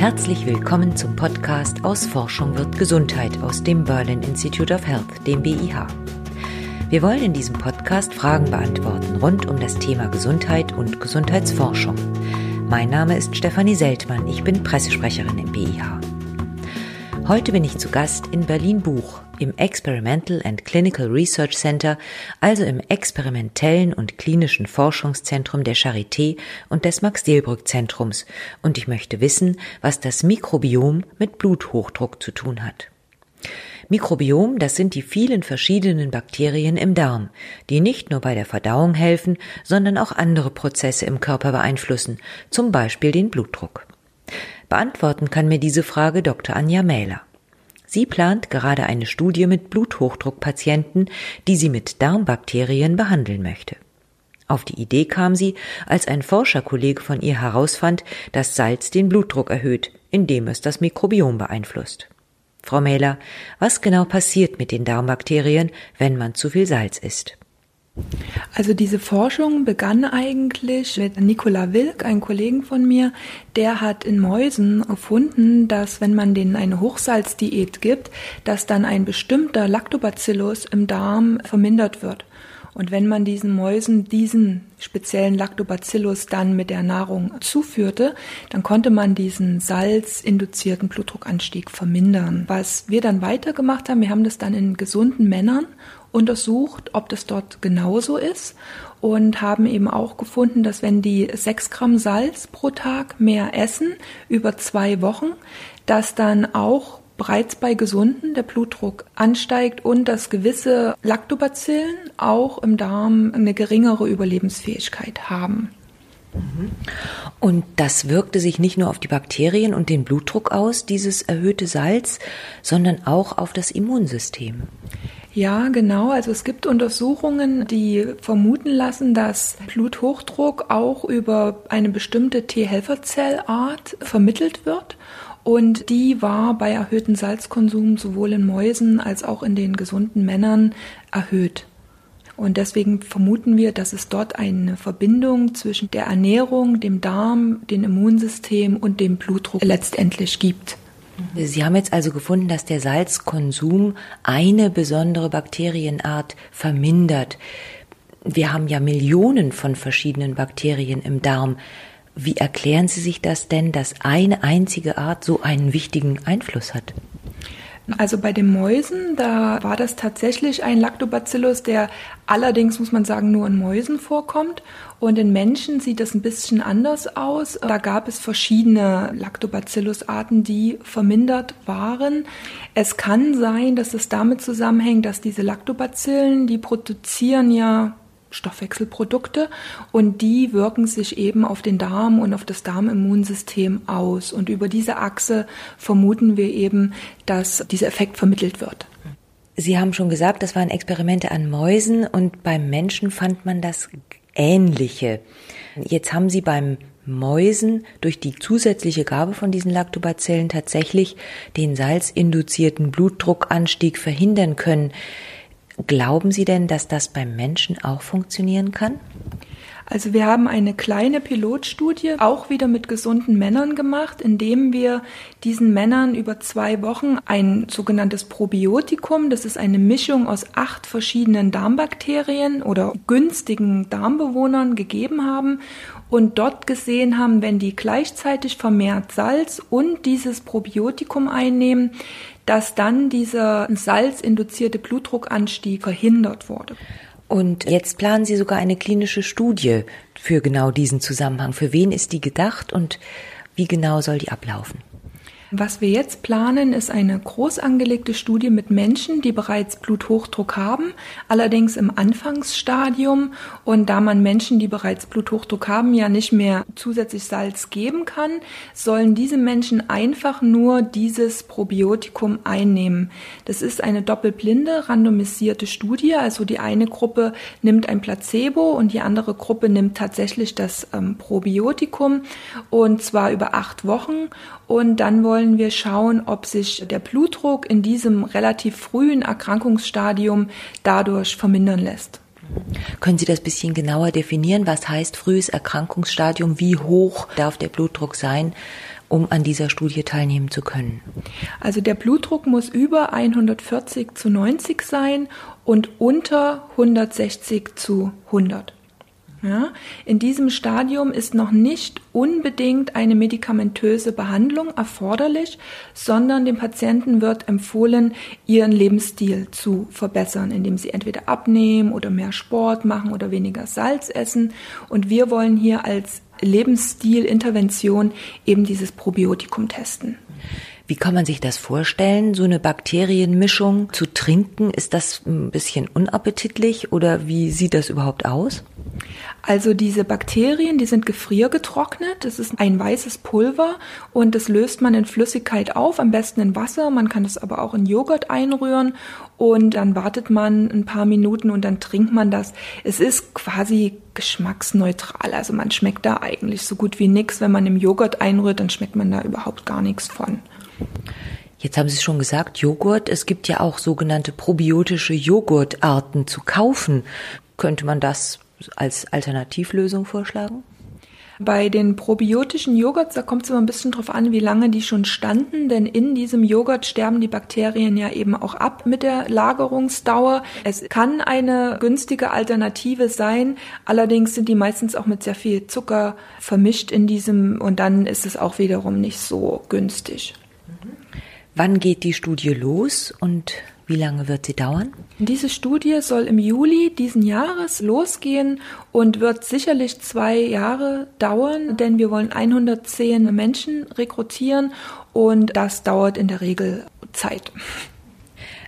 Herzlich willkommen zum Podcast Aus Forschung wird Gesundheit aus dem Berlin Institute of Health, dem BIH. Wir wollen in diesem Podcast Fragen beantworten rund um das Thema Gesundheit und Gesundheitsforschung. Mein Name ist Stefanie Seltmann, ich bin Pressesprecherin im BIH. Heute bin ich zu Gast in Berlin Buch im Experimental and Clinical Research Center, also im experimentellen und klinischen Forschungszentrum der Charité und des Max-Delbrück-Zentrums. Und ich möchte wissen, was das Mikrobiom mit Bluthochdruck zu tun hat. Mikrobiom, das sind die vielen verschiedenen Bakterien im Darm, die nicht nur bei der Verdauung helfen, sondern auch andere Prozesse im Körper beeinflussen, zum Beispiel den Blutdruck. Beantworten kann mir diese Frage Dr. Anja Mähler. Sie plant gerade eine Studie mit Bluthochdruckpatienten, die sie mit Darmbakterien behandeln möchte. Auf die Idee kam sie, als ein Forscherkollege von ihr herausfand, dass Salz den Blutdruck erhöht, indem es das Mikrobiom beeinflusst. Frau Mähler, was genau passiert mit den Darmbakterien, wenn man zu viel Salz isst? Also diese Forschung begann eigentlich mit Nicola Wilk, einem Kollegen von mir, der hat in Mäusen gefunden, dass wenn man denen eine Hochsalzdiät gibt, dass dann ein bestimmter Lactobacillus im Darm vermindert wird. Und wenn man diesen Mäusen diesen speziellen Lactobacillus dann mit der Nahrung zuführte, dann konnte man diesen salzinduzierten Blutdruckanstieg vermindern. Was wir dann weitergemacht haben, wir haben das dann in gesunden Männern untersucht, ob das dort genauso ist und haben eben auch gefunden, dass wenn die sechs Gramm Salz pro Tag mehr essen über zwei Wochen, dass dann auch bereits bei Gesunden der Blutdruck ansteigt und dass gewisse Lactobacillen auch im Darm eine geringere Überlebensfähigkeit haben. Und das wirkte sich nicht nur auf die Bakterien und den Blutdruck aus, dieses erhöhte Salz, sondern auch auf das Immunsystem. Ja, genau. Also es gibt Untersuchungen, die vermuten lassen, dass Bluthochdruck auch über eine bestimmte T-Helferzellart vermittelt wird. Und die war bei erhöhtem Salzkonsum sowohl in Mäusen als auch in den gesunden Männern erhöht. Und deswegen vermuten wir, dass es dort eine Verbindung zwischen der Ernährung, dem Darm, dem Immunsystem und dem Blutdruck letztendlich gibt. Sie haben jetzt also gefunden, dass der Salzkonsum eine besondere Bakterienart vermindert. Wir haben ja Millionen von verschiedenen Bakterien im Darm. Wie erklären Sie sich das denn, dass eine einzige Art so einen wichtigen Einfluss hat? Also bei den Mäusen, da war das tatsächlich ein Lactobacillus, der allerdings, muss man sagen, nur in Mäusen vorkommt. Und in Menschen sieht das ein bisschen anders aus. Da gab es verschiedene Lactobacillus-Arten, die vermindert waren. Es kann sein, dass es damit zusammenhängt, dass diese Lactobacillen, die produzieren ja Stoffwechselprodukte und die wirken sich eben auf den Darm und auf das Darmimmunsystem aus. Und über diese Achse vermuten wir eben, dass dieser Effekt vermittelt wird. Sie haben schon gesagt, das waren Experimente an Mäusen und beim Menschen fand man das Ähnliche. Jetzt haben Sie beim Mäusen durch die zusätzliche Gabe von diesen Lactobacillen tatsächlich den salzinduzierten Blutdruckanstieg verhindern können. Glauben Sie denn, dass das beim Menschen auch funktionieren kann? Also wir haben eine kleine Pilotstudie auch wieder mit gesunden Männern gemacht, indem wir diesen Männern über zwei Wochen ein sogenanntes Probiotikum, das ist eine Mischung aus acht verschiedenen Darmbakterien oder günstigen Darmbewohnern gegeben haben und dort gesehen haben, wenn die gleichzeitig vermehrt Salz und dieses Probiotikum einnehmen, dass dann dieser salzinduzierte Blutdruckanstieg verhindert wurde. Und jetzt planen Sie sogar eine klinische Studie für genau diesen Zusammenhang. Für wen ist die gedacht und wie genau soll die ablaufen? Was wir jetzt planen, ist eine groß angelegte Studie mit Menschen, die bereits Bluthochdruck haben, allerdings im Anfangsstadium. Und da man Menschen, die bereits Bluthochdruck haben, ja nicht mehr zusätzlich Salz geben kann, sollen diese Menschen einfach nur dieses Probiotikum einnehmen. Das ist eine doppelblinde, randomisierte Studie. Also die eine Gruppe nimmt ein Placebo und die andere Gruppe nimmt tatsächlich das ähm, Probiotikum und zwar über acht Wochen. Und dann wollen wir schauen, ob sich der Blutdruck in diesem relativ frühen Erkrankungsstadium dadurch vermindern lässt. Können Sie das bisschen genauer definieren? Was heißt frühes Erkrankungsstadium? Wie hoch darf der Blutdruck sein? um an dieser Studie teilnehmen zu können? Also der Blutdruck muss über 140 zu 90 sein und unter 160 zu 100. Ja, in diesem Stadium ist noch nicht unbedingt eine medikamentöse Behandlung erforderlich, sondern dem Patienten wird empfohlen, ihren Lebensstil zu verbessern, indem sie entweder abnehmen oder mehr Sport machen oder weniger Salz essen. Und wir wollen hier als Lebensstilintervention eben dieses Probiotikum testen. Wie kann man sich das vorstellen, so eine Bakterienmischung zu trinken? Ist das ein bisschen unappetitlich oder wie sieht das überhaupt aus? Also diese Bakterien, die sind gefriergetrocknet. Das ist ein weißes Pulver und das löst man in Flüssigkeit auf, am besten in Wasser. Man kann das aber auch in Joghurt einrühren und dann wartet man ein paar Minuten und dann trinkt man das. Es ist quasi geschmacksneutral. Also man schmeckt da eigentlich so gut wie nichts. Wenn man im Joghurt einrührt, dann schmeckt man da überhaupt gar nichts von. Jetzt haben Sie schon gesagt, Joghurt. Es gibt ja auch sogenannte probiotische Joghurtarten zu kaufen. Könnte man das als Alternativlösung vorschlagen? Bei den probiotischen Joghurts, da kommt es immer ein bisschen drauf an, wie lange die schon standen, denn in diesem Joghurt sterben die Bakterien ja eben auch ab mit der Lagerungsdauer. Es kann eine günstige Alternative sein, allerdings sind die meistens auch mit sehr viel Zucker vermischt in diesem und dann ist es auch wiederum nicht so günstig. Wann geht die Studie los und wie lange wird sie dauern? Diese Studie soll im Juli diesen Jahres losgehen und wird sicherlich zwei Jahre dauern, denn wir wollen 110 Menschen rekrutieren und das dauert in der Regel Zeit.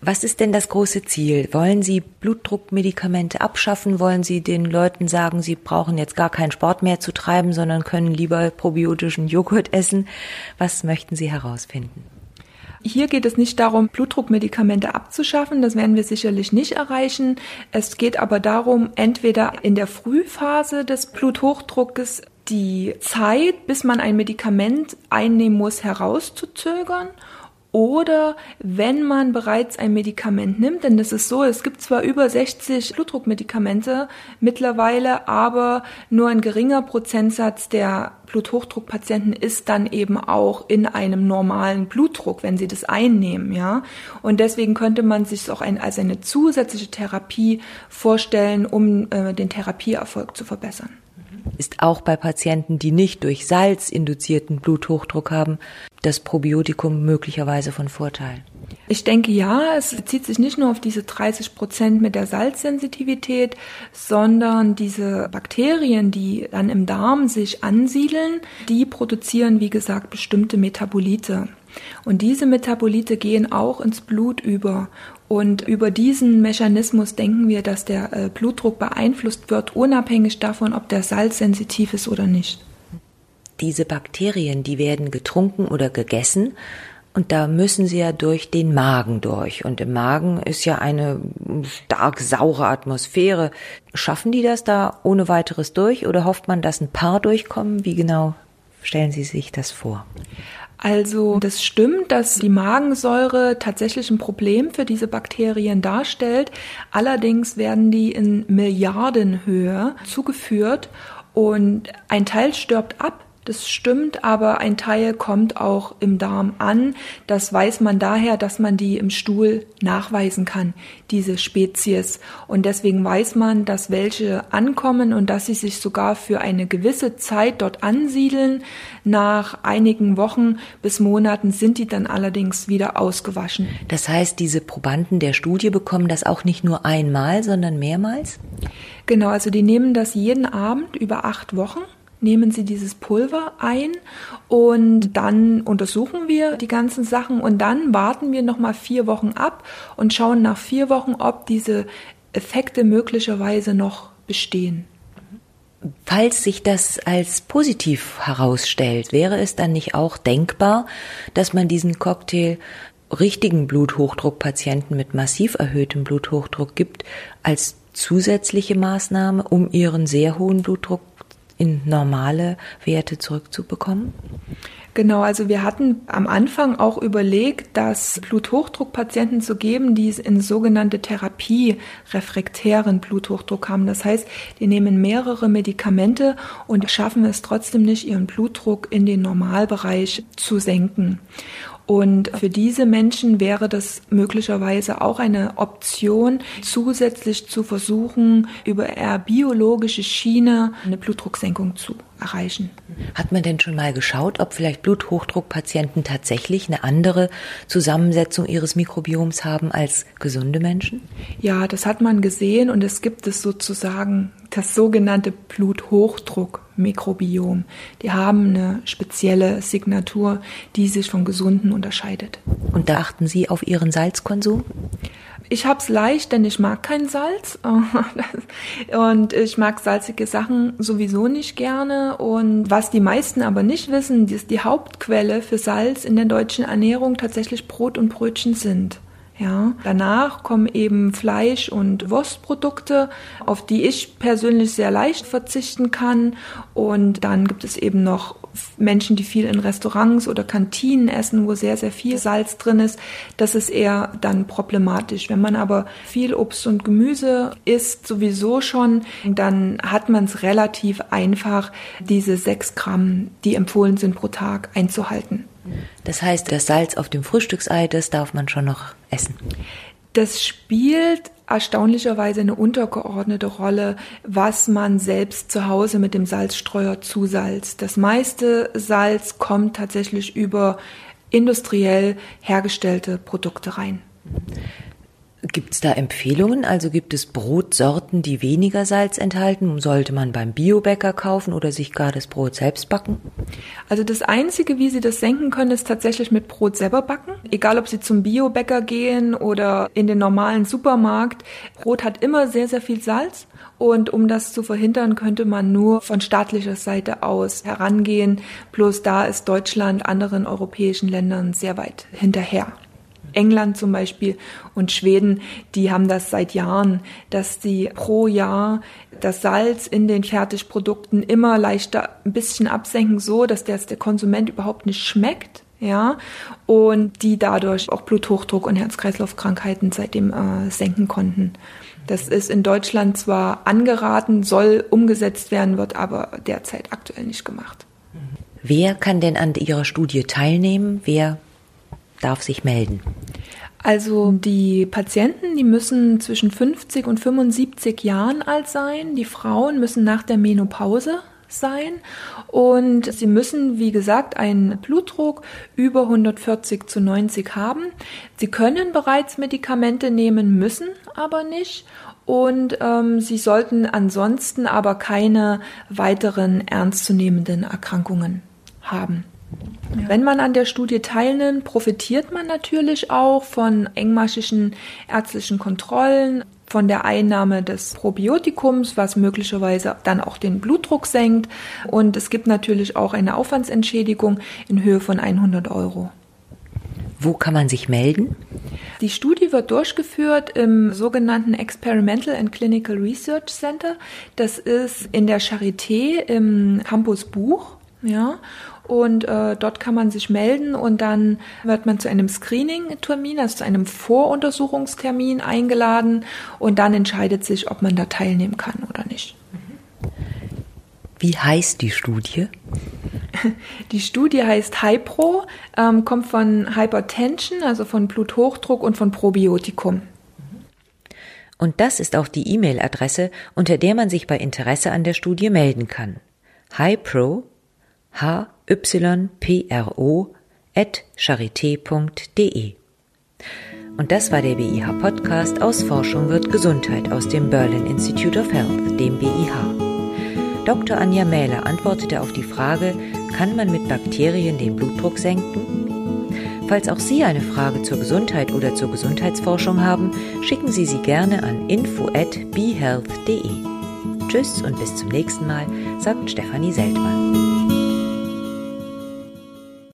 Was ist denn das große Ziel? Wollen Sie Blutdruckmedikamente abschaffen? Wollen Sie den Leuten sagen, sie brauchen jetzt gar keinen Sport mehr zu treiben, sondern können lieber probiotischen Joghurt essen? Was möchten Sie herausfinden? Hier geht es nicht darum, Blutdruckmedikamente abzuschaffen, das werden wir sicherlich nicht erreichen. Es geht aber darum, entweder in der Frühphase des Bluthochdruckes die Zeit, bis man ein Medikament einnehmen muss, herauszuzögern oder wenn man bereits ein Medikament nimmt, denn das ist so, es gibt zwar über 60 Blutdruckmedikamente mittlerweile, aber nur ein geringer Prozentsatz der Bluthochdruckpatienten ist dann eben auch in einem normalen Blutdruck, wenn sie das einnehmen, ja. Und deswegen könnte man sich auch ein, als eine zusätzliche Therapie vorstellen, um äh, den Therapieerfolg zu verbessern ist auch bei Patienten, die nicht durch Salz induzierten Bluthochdruck haben, das Probiotikum möglicherweise von Vorteil. Ich denke ja, es bezieht sich nicht nur auf diese 30 Prozent mit der Salzsensitivität, sondern diese Bakterien, die dann im Darm sich ansiedeln, die produzieren, wie gesagt, bestimmte Metabolite. Und diese Metabolite gehen auch ins Blut über. Und über diesen Mechanismus denken wir, dass der äh, Blutdruck beeinflusst wird, unabhängig davon, ob der Salz sensitiv ist oder nicht. Diese Bakterien, die werden getrunken oder gegessen und da müssen sie ja durch den Magen durch. Und im Magen ist ja eine stark saure Atmosphäre. Schaffen die das da ohne weiteres durch oder hofft man, dass ein paar durchkommen? Wie genau stellen Sie sich das vor? Also das stimmt, dass die Magensäure tatsächlich ein Problem für diese Bakterien darstellt. Allerdings werden die in Milliardenhöhe zugeführt und ein Teil stirbt ab, das stimmt, aber ein Teil kommt auch im Darm an. Das weiß man daher, dass man die im Stuhl nachweisen kann, diese Spezies. Und deswegen weiß man, dass welche ankommen und dass sie sich sogar für eine gewisse Zeit dort ansiedeln. Nach einigen Wochen bis Monaten sind die dann allerdings wieder ausgewaschen. Das heißt, diese Probanden der Studie bekommen das auch nicht nur einmal, sondern mehrmals? Genau, also die nehmen das jeden Abend über acht Wochen nehmen Sie dieses Pulver ein und dann untersuchen wir die ganzen Sachen und dann warten wir nochmal vier Wochen ab und schauen nach vier Wochen, ob diese Effekte möglicherweise noch bestehen. Falls sich das als positiv herausstellt, wäre es dann nicht auch denkbar, dass man diesen Cocktail richtigen Bluthochdruckpatienten mit massiv erhöhtem Bluthochdruck gibt als zusätzliche Maßnahme, um ihren sehr hohen Blutdruck in normale Werte zurückzubekommen? Genau, also wir hatten am Anfang auch überlegt, dass Bluthochdruckpatienten zu geben, die in sogenannte Therapie-refraktären Bluthochdruck haben. Das heißt, die nehmen mehrere Medikamente und schaffen es trotzdem nicht, ihren Blutdruck in den Normalbereich zu senken. Und für diese Menschen wäre das möglicherweise auch eine Option, zusätzlich zu versuchen, über eher biologische Schiene eine Blutdrucksenkung zu erreichen. Hat man denn schon mal geschaut, ob vielleicht Bluthochdruckpatienten tatsächlich eine andere Zusammensetzung ihres Mikrobioms haben als gesunde Menschen? Ja, das hat man gesehen und es gibt es sozusagen das sogenannte Bluthochdruckmikrobiom. Die haben eine spezielle Signatur, die sich von gesunden unterscheidet. Und da achten Sie auf Ihren Salzkonsum? Ich hab's leicht, denn ich mag kein Salz und ich mag salzige Sachen sowieso nicht gerne. Und was die meisten aber nicht wissen, ist die Hauptquelle für Salz in der deutschen Ernährung tatsächlich Brot und Brötchen sind. Ja, danach kommen eben Fleisch- und Wurstprodukte, auf die ich persönlich sehr leicht verzichten kann. Und dann gibt es eben noch Menschen, die viel in Restaurants oder Kantinen essen, wo sehr, sehr viel Salz drin ist. Das ist eher dann problematisch. Wenn man aber viel Obst und Gemüse isst, sowieso schon, dann hat man es relativ einfach, diese sechs Gramm, die empfohlen sind pro Tag, einzuhalten. Das heißt, das Salz auf dem Frühstücksei, das darf man schon noch essen. Das spielt erstaunlicherweise eine untergeordnete Rolle, was man selbst zu Hause mit dem Salzstreuer zusalzt. Das meiste Salz kommt tatsächlich über industriell hergestellte Produkte rein. Gibt es da Empfehlungen? Also gibt es Brotsorten, die weniger Salz enthalten? Sollte man beim Biobäcker kaufen oder sich gar das Brot selbst backen? Also das Einzige, wie Sie das senken können, ist tatsächlich mit Brot selber backen. Egal, ob Sie zum Biobäcker gehen oder in den normalen Supermarkt. Brot hat immer sehr, sehr viel Salz. Und um das zu verhindern, könnte man nur von staatlicher Seite aus herangehen. Bloß da ist Deutschland anderen europäischen Ländern sehr weit hinterher. England zum Beispiel und Schweden, die haben das seit Jahren, dass sie pro Jahr das Salz in den Fertigprodukten immer leichter ein bisschen absenken, so dass der, der Konsument überhaupt nicht schmeckt. Ja, und die dadurch auch Bluthochdruck und Herz-Kreislauf-Krankheiten seitdem äh, senken konnten. Das ist in Deutschland zwar angeraten, soll umgesetzt werden, wird aber derzeit aktuell nicht gemacht. Wer kann denn an Ihrer Studie teilnehmen? Wer darf sich melden? Also die Patienten, die müssen zwischen 50 und 75 Jahren alt sein. Die Frauen müssen nach der Menopause sein und sie müssen, wie gesagt, einen Blutdruck über 140 zu 90 haben. Sie können bereits Medikamente nehmen, müssen aber nicht und ähm, sie sollten ansonsten aber keine weiteren ernstzunehmenden Erkrankungen haben. Ja. Wenn man an der Studie teilnimmt, profitiert man natürlich auch von engmaschigen ärztlichen Kontrollen, von der Einnahme des Probiotikums, was möglicherweise dann auch den Blutdruck senkt. Und es gibt natürlich auch eine Aufwandsentschädigung in Höhe von 100 Euro. Wo kann man sich melden? Die Studie wird durchgeführt im sogenannten Experimental and Clinical Research Center. Das ist in der Charité im Campus Buch. Ja, und äh, dort kann man sich melden und dann wird man zu einem Screening-Termin, also zu einem Voruntersuchungstermin eingeladen und dann entscheidet sich, ob man da teilnehmen kann oder nicht. Wie heißt die Studie? Die Studie heißt HyPro, ähm, kommt von Hypertension, also von Bluthochdruck und von Probiotikum. Und das ist auch die E-Mail-Adresse, unter der man sich bei Interesse an der Studie melden kann. HyPro, H ypro.charité.de. Und das war der BIH Podcast aus Forschung wird Gesundheit aus dem Berlin Institute of Health, dem BIH. Dr. Anja Mähler antwortete auf die Frage, kann man mit Bakterien den Blutdruck senken? Falls auch Sie eine Frage zur Gesundheit oder zur Gesundheitsforschung haben, schicken Sie sie gerne an info@behealth.de. Tschüss und bis zum nächsten Mal, sagt Stefanie Seltmann.